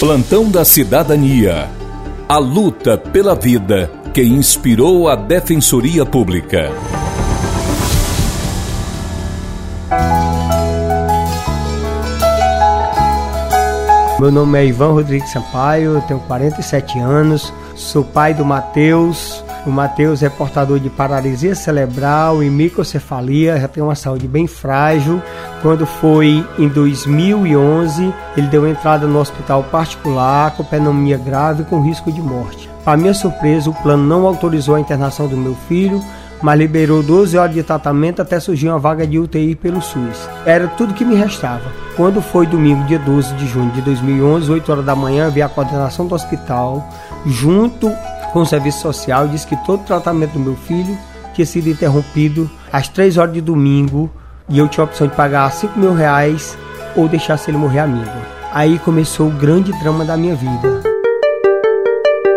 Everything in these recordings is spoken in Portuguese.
Plantão da Cidadania. A luta pela vida que inspirou a Defensoria Pública. Meu nome é Ivan Rodrigues Sampaio, tenho 47 anos, sou pai do Matheus. O Matheus é portador de paralisia cerebral e microcefalia, já tem uma saúde bem frágil. Quando foi em 2011, ele deu entrada no hospital particular com pneumonia grave com risco de morte. Para minha surpresa, o plano não autorizou a internação do meu filho, mas liberou 12 horas de tratamento até surgir uma vaga de UTI pelo SUS. Era tudo que me restava. Quando foi domingo, dia 12 de junho de 2011, 8 horas da manhã, vi a coordenação do hospital, junto com o serviço social, e disse que todo o tratamento do meu filho tinha sido interrompido às 3 horas de domingo e eu tinha a opção de pagar 5 mil reais ou deixar se ele morrer amigo. Aí começou o grande drama da minha vida.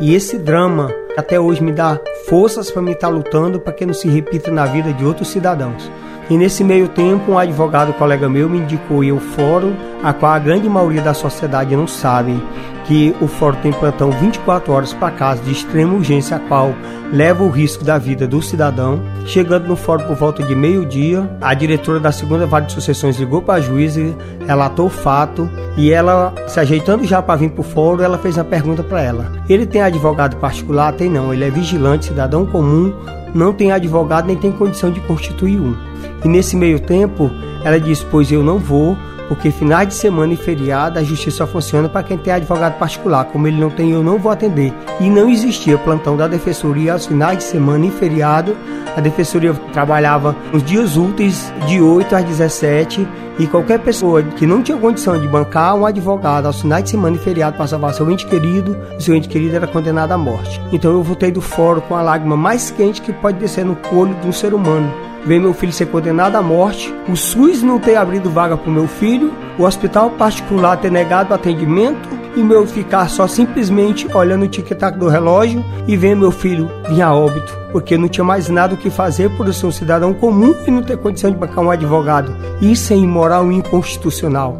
E esse drama até hoje me dá forças para me estar lutando para que não se repita na vida de outros cidadãos. E nesse meio tempo, um advogado colega meu me indicou ao fórum, a qual a grande maioria da sociedade não sabe que o fórum tem plantão 24 horas para casos de extrema urgência, a qual leva o risco da vida do cidadão. Chegando no fórum por volta de meio-dia, a diretora da segunda vara de sucessões ligou para a juíza, relatou o fato e ela, se ajeitando já para vir para o fórum, ela fez uma pergunta para ela. Ele tem advogado particular? Tem não, ele é vigilante, cidadão comum, não tem advogado nem tem condição de constituir um. E nesse meio tempo, ela disse: Pois eu não vou, porque finais de semana e feriado a justiça só funciona para quem tem advogado particular. Como ele não tem, eu não vou atender. E não existia plantão da defensoria aos finais de semana e feriado. A defensoria trabalhava nos dias úteis de 8 às 17 e qualquer pessoa que não tinha condição de bancar um advogado aos finais de semana e feriado para salvar seu ente querido, seu ente querido era condenado à morte. Então eu voltei do fórum com a lágrima mais quente que pode descer no olho de um ser humano ver meu filho ser condenado à morte, o SUS não ter abrido vaga para o meu filho, o hospital particular ter negado o atendimento e meu ficar só simplesmente olhando o tic-tac do relógio e ver meu filho vir a óbito, porque não tinha mais nada o que fazer por ser um cidadão comum e não ter condição de bancar um advogado. Isso é imoral e inconstitucional.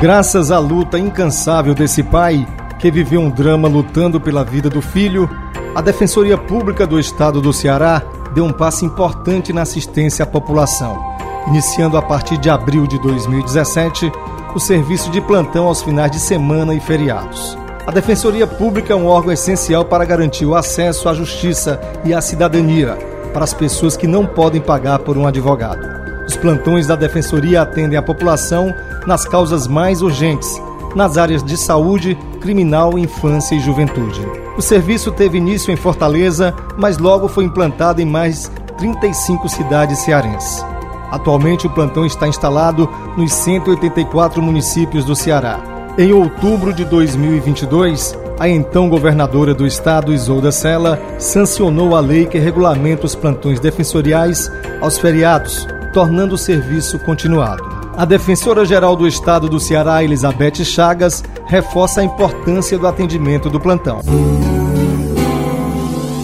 Graças à luta incansável desse pai, que viveu um drama lutando pela vida do filho, a Defensoria Pública do Estado do Ceará deu um passo importante na assistência à população, iniciando a partir de abril de 2017 o serviço de plantão aos finais de semana e feriados. A Defensoria Pública é um órgão essencial para garantir o acesso à justiça e à cidadania para as pessoas que não podem pagar por um advogado. Os plantões da Defensoria atendem a população nas causas mais urgentes, nas áreas de saúde, criminal, infância e juventude. O serviço teve início em Fortaleza, mas logo foi implantado em mais 35 cidades cearenses. Atualmente, o plantão está instalado nos 184 municípios do Ceará. Em outubro de 2022, a então governadora do estado, Isolda Sela, sancionou a lei que regulamenta os plantões defensoriais aos feriados, tornando o serviço continuado. A defensora-geral do estado do Ceará, Elizabeth Chagas, reforça a importância do atendimento do plantão.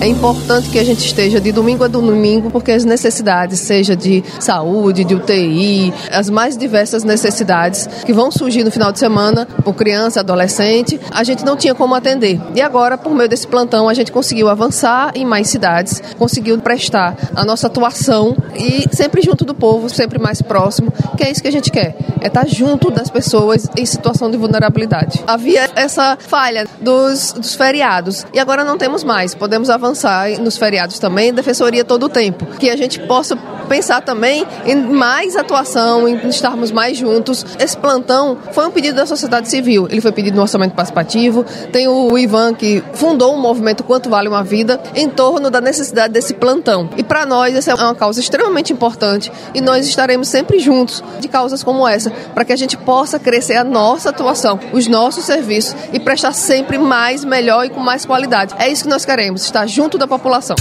É importante que a gente esteja de domingo a domingo, porque as necessidades, seja de saúde, de UTI, as mais diversas necessidades que vão surgir no final de semana, por criança, adolescente, a gente não tinha como atender. E agora, por meio desse plantão, a gente conseguiu avançar em mais cidades, conseguiu prestar a nossa atuação e sempre junto do povo, sempre mais próximo, que é isso que a gente quer, é estar junto das pessoas em situação de vulnerabilidade. Havia essa falha dos, dos feriados e agora não temos mais, podemos avançar nos feriados também, defensoria todo o tempo. Que a gente possa pensar também em mais atuação, em estarmos mais juntos. Esse plantão foi um pedido da sociedade civil, ele foi pedido no orçamento participativo. Tem o Ivan que fundou o movimento Quanto Vale uma Vida em torno da necessidade desse plantão. E para nós essa é uma causa extremamente importante e nós estaremos sempre juntos de causas como essa, para que a gente possa crescer a nossa atuação, os nossos serviços e prestar sempre mais, melhor e com mais qualidade. É isso que nós queremos, estar junto da população.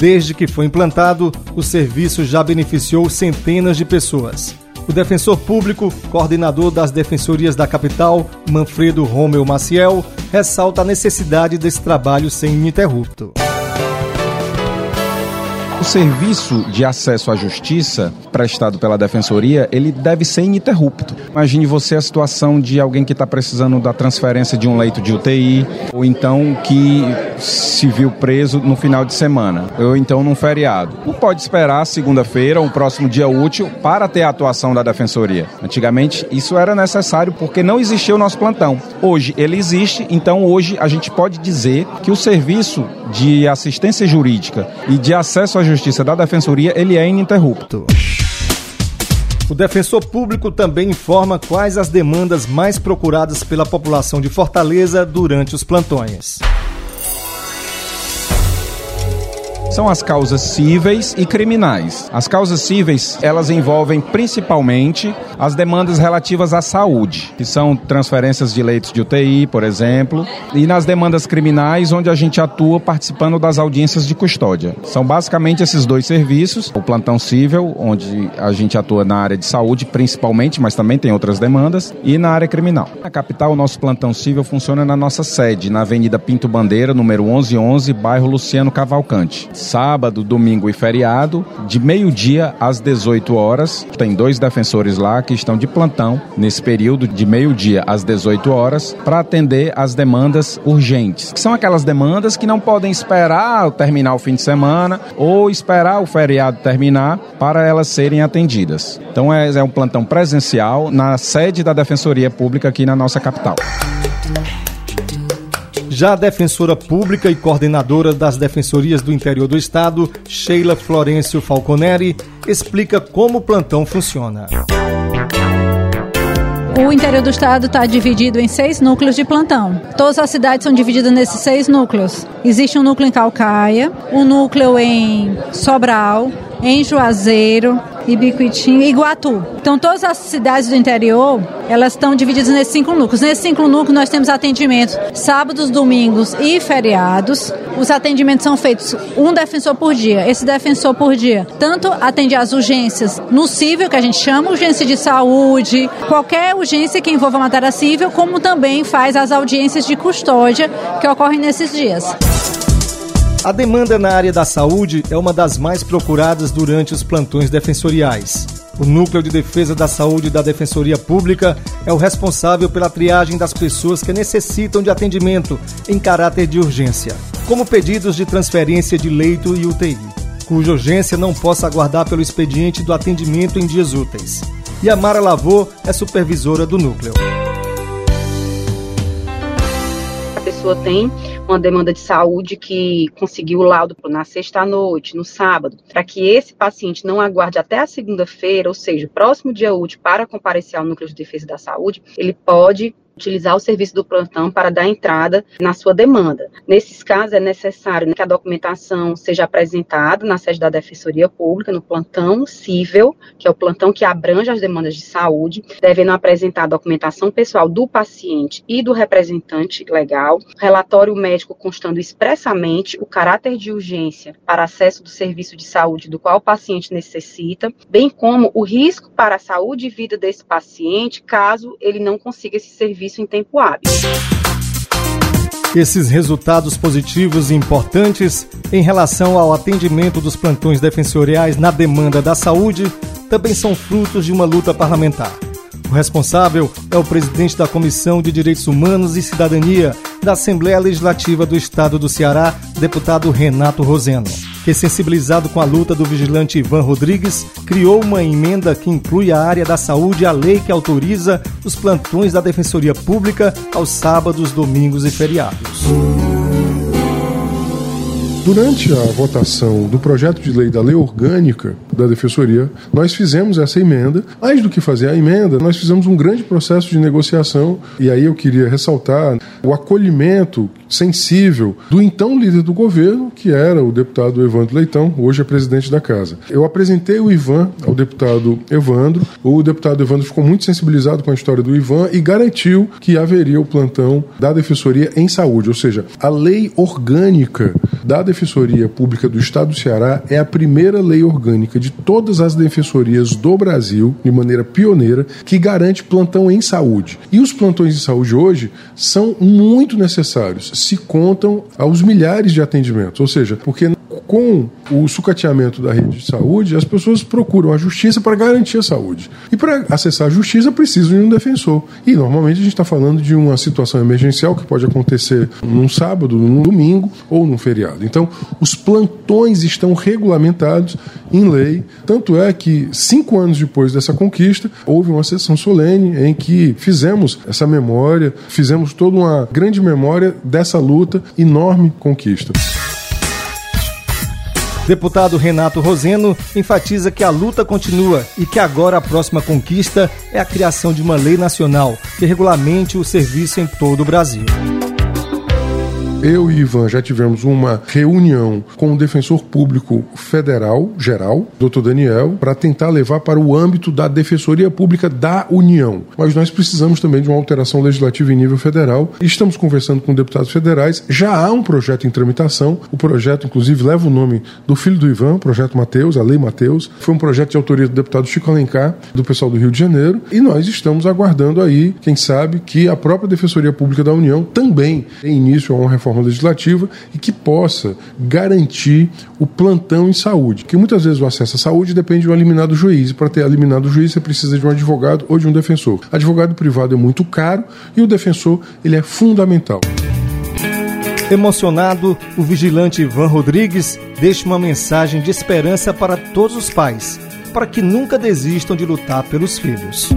Desde que foi implantado, o serviço já beneficiou centenas de pessoas. O defensor público, coordenador das defensorias da capital, Manfredo Romeu Maciel, ressalta a necessidade desse trabalho sem ininterrupto. O serviço de acesso à justiça prestado pela Defensoria, ele deve ser ininterrupto. Imagine você a situação de alguém que está precisando da transferência de um leito de UTI, ou então que se viu preso no final de semana, ou então num feriado. Não pode esperar segunda-feira ou próximo dia útil para ter a atuação da Defensoria. Antigamente isso era necessário porque não existia o nosso plantão. Hoje ele existe, então hoje a gente pode dizer que o serviço de assistência jurídica e de acesso à justiça da Defensoria ele é ininterrupto. O defensor público também informa quais as demandas mais procuradas pela população de Fortaleza durante os plantões. São as causas cíveis e criminais. As causas cíveis, elas envolvem principalmente as demandas relativas à saúde, que são transferências de leitos de UTI, por exemplo, e nas demandas criminais, onde a gente atua participando das audiências de custódia. São basicamente esses dois serviços, o plantão cível, onde a gente atua na área de saúde principalmente, mas também tem outras demandas, e na área criminal. Na capital, o nosso plantão cível funciona na nossa sede, na Avenida Pinto Bandeira, número 1111, bairro Luciano Cavalcante sábado, domingo e feriado, de meio-dia às 18 horas. Tem dois defensores lá que estão de plantão nesse período de meio-dia às 18 horas para atender as demandas urgentes, que são aquelas demandas que não podem esperar terminar o fim de semana ou esperar o feriado terminar para elas serem atendidas. Então é, é um plantão presencial na sede da Defensoria Pública aqui na nossa capital. Já a defensora pública e coordenadora das defensorias do interior do estado, Sheila Florencio Falconeri, explica como o plantão funciona. O interior do estado está dividido em seis núcleos de plantão. Todas as cidades são divididas nesses seis núcleos. Existe um núcleo em Calcaia, um núcleo em Sobral, em Juazeiro, Ibiquitim e Iguatu. Então, todas as cidades do interior, elas estão divididas nesses cinco núcleos. Nesses cinco núcleos, nós temos atendimento sábados, domingos e feriados. Os atendimentos são feitos um defensor por dia. Esse defensor por dia tanto atende às urgências no civil, que a gente chama urgência de saúde, qualquer urgência que envolva matéria civil, como também faz as audiências de custódia que ocorrem nesses dias. A demanda na área da saúde é uma das mais procuradas durante os plantões defensoriais. O Núcleo de Defesa da Saúde da Defensoria Pública é o responsável pela triagem das pessoas que necessitam de atendimento em caráter de urgência, como pedidos de transferência de leito e UTI, cuja urgência não possa aguardar pelo expediente do atendimento em dias úteis. E a Mara Lavô é supervisora do núcleo. A pessoa tem uma demanda de saúde que conseguiu o laudo na sexta-noite, no sábado, para que esse paciente não aguarde até a segunda-feira, ou seja, o próximo dia útil para comparecer ao núcleo de defesa da saúde, ele pode utilizar o serviço do plantão para dar entrada na sua demanda. Nesses casos, é necessário que a documentação seja apresentada na sede da Defensoria Pública, no plantão cível, que é o plantão que abrange as demandas de saúde, devendo apresentar a documentação pessoal do paciente e do representante legal, relatório médico constando expressamente o caráter de urgência para acesso do serviço de saúde do qual o paciente necessita, bem como o risco para a saúde e vida desse paciente caso ele não consiga esse serviço serviço em tempo hábil. Esses resultados positivos e importantes em relação ao atendimento dos plantões defensoriais na demanda da saúde também são frutos de uma luta parlamentar. O responsável é o presidente da Comissão de Direitos Humanos e Cidadania da Assembleia Legislativa do Estado do Ceará, deputado Renato Roseno que, sensibilizado com a luta do vigilante Ivan Rodrigues, criou uma emenda que inclui a área da saúde à lei que autoriza os plantões da Defensoria Pública aos sábados, domingos e feriados. Durante a votação do projeto de lei da lei orgânica da Defensoria, nós fizemos essa emenda. Mais do que fazer a emenda, nós fizemos um grande processo de negociação. E aí eu queria ressaltar o acolhimento sensível do então líder do governo, que era o deputado Evandro Leitão, hoje é presidente da casa. Eu apresentei o Ivan ao deputado Evandro. O deputado Evandro ficou muito sensibilizado com a história do Ivan e garantiu que haveria o plantão da Defensoria em Saúde, ou seja, a lei orgânica da Defensoria Pública do Estado do Ceará é a primeira lei orgânica de todas as defensorias do Brasil, de maneira pioneira, que garante plantão em saúde. E os plantões de saúde hoje são muito necessários, se contam aos milhares de atendimentos, ou seja, porque com o sucateamento da rede de saúde, as pessoas procuram a justiça para garantir a saúde. E para acessar a justiça precisam de um defensor. E normalmente a gente está falando de uma situação emergencial que pode acontecer num sábado, num domingo ou num feriado. Então, os plantões estão regulamentados em lei. Tanto é que, cinco anos depois dessa conquista, houve uma sessão solene em que fizemos essa memória, fizemos toda uma grande memória dessa luta, enorme conquista. Deputado Renato Roseno enfatiza que a luta continua e que agora a próxima conquista é a criação de uma lei nacional que regulamente o serviço em todo o Brasil. Eu e Ivan já tivemos uma reunião com o defensor público federal geral, Dr. Daniel, para tentar levar para o âmbito da Defensoria Pública da União. Mas nós precisamos também de uma alteração legislativa em nível federal. Estamos conversando com deputados federais. Já há um projeto em tramitação. O projeto, inclusive, leva o nome do filho do Ivan, o projeto Mateus, a Lei Mateus. Foi um projeto de autoria do deputado Chico Alencar, do pessoal do Rio de Janeiro. E nós estamos aguardando aí, quem sabe, que a própria Defensoria Pública da União também dê início a uma reforma reforma legislativa e que possa garantir o plantão em saúde. Que muitas vezes o acesso à saúde depende de um eliminado juiz. E para ter eliminado juiz, você precisa de um advogado ou de um defensor. Advogado privado é muito caro e o defensor ele é fundamental. Emocionado, o vigilante Ivan Rodrigues deixa uma mensagem de esperança para todos os pais, para que nunca desistam de lutar pelos filhos.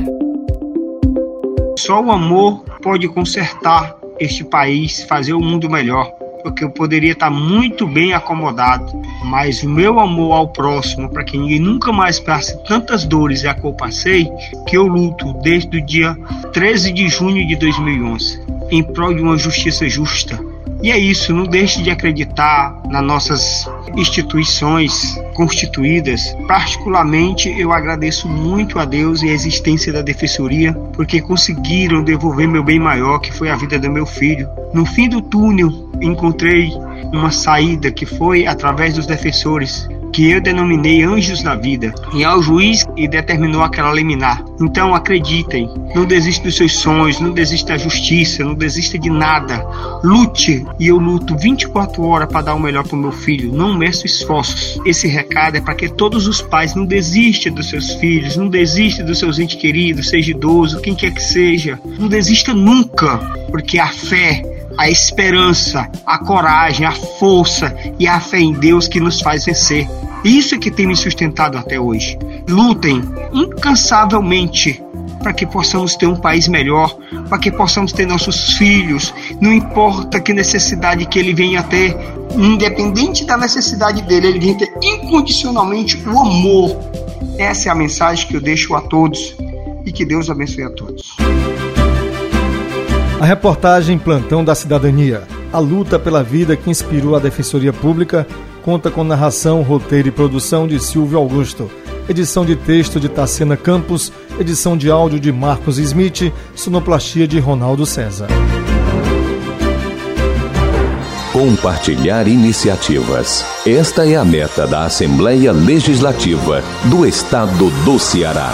Só o amor pode consertar este país, fazer o mundo melhor. Porque eu poderia estar muito bem acomodado, mas o meu amor ao próximo, para que ninguém nunca mais passe tantas dores e a eu passei, que eu luto desde o dia 13 de junho de 2011, em prol de uma justiça justa, e é isso, não deixe de acreditar nas nossas instituições constituídas. Particularmente, eu agradeço muito a Deus e a existência da defensoria, porque conseguiram devolver meu bem maior, que foi a vida do meu filho. No fim do túnel, encontrei uma saída que foi através dos defensores que eu denominei anjos da vida, e ao juiz e determinou aquela liminar. Então acreditem, não desista dos seus sonhos, não desista da justiça, não desista de nada. Lute, e eu luto 24 horas para dar o melhor para o meu filho, não meço esforços. Esse recado é para que todos os pais não desistam dos seus filhos, não desistam dos seus entes queridos, seja idoso, quem quer que seja. Não desista nunca, porque a fé a esperança, a coragem, a força e a fé em Deus que nos faz vencer. Isso é que tem me sustentado até hoje. Lutem incansavelmente para que possamos ter um país melhor, para que possamos ter nossos filhos, não importa que necessidade que ele venha ter, independente da necessidade dele, ele venha ter incondicionalmente o amor. Essa é a mensagem que eu deixo a todos e que Deus abençoe a todos. A reportagem Plantão da Cidadania, a luta pela vida que inspirou a Defensoria Pública, conta com narração, roteiro e produção de Silvio Augusto, edição de texto de Tacena Campos, edição de áudio de Marcos Smith, sonoplastia de Ronaldo César. Compartilhar iniciativas. Esta é a meta da Assembleia Legislativa do Estado do Ceará.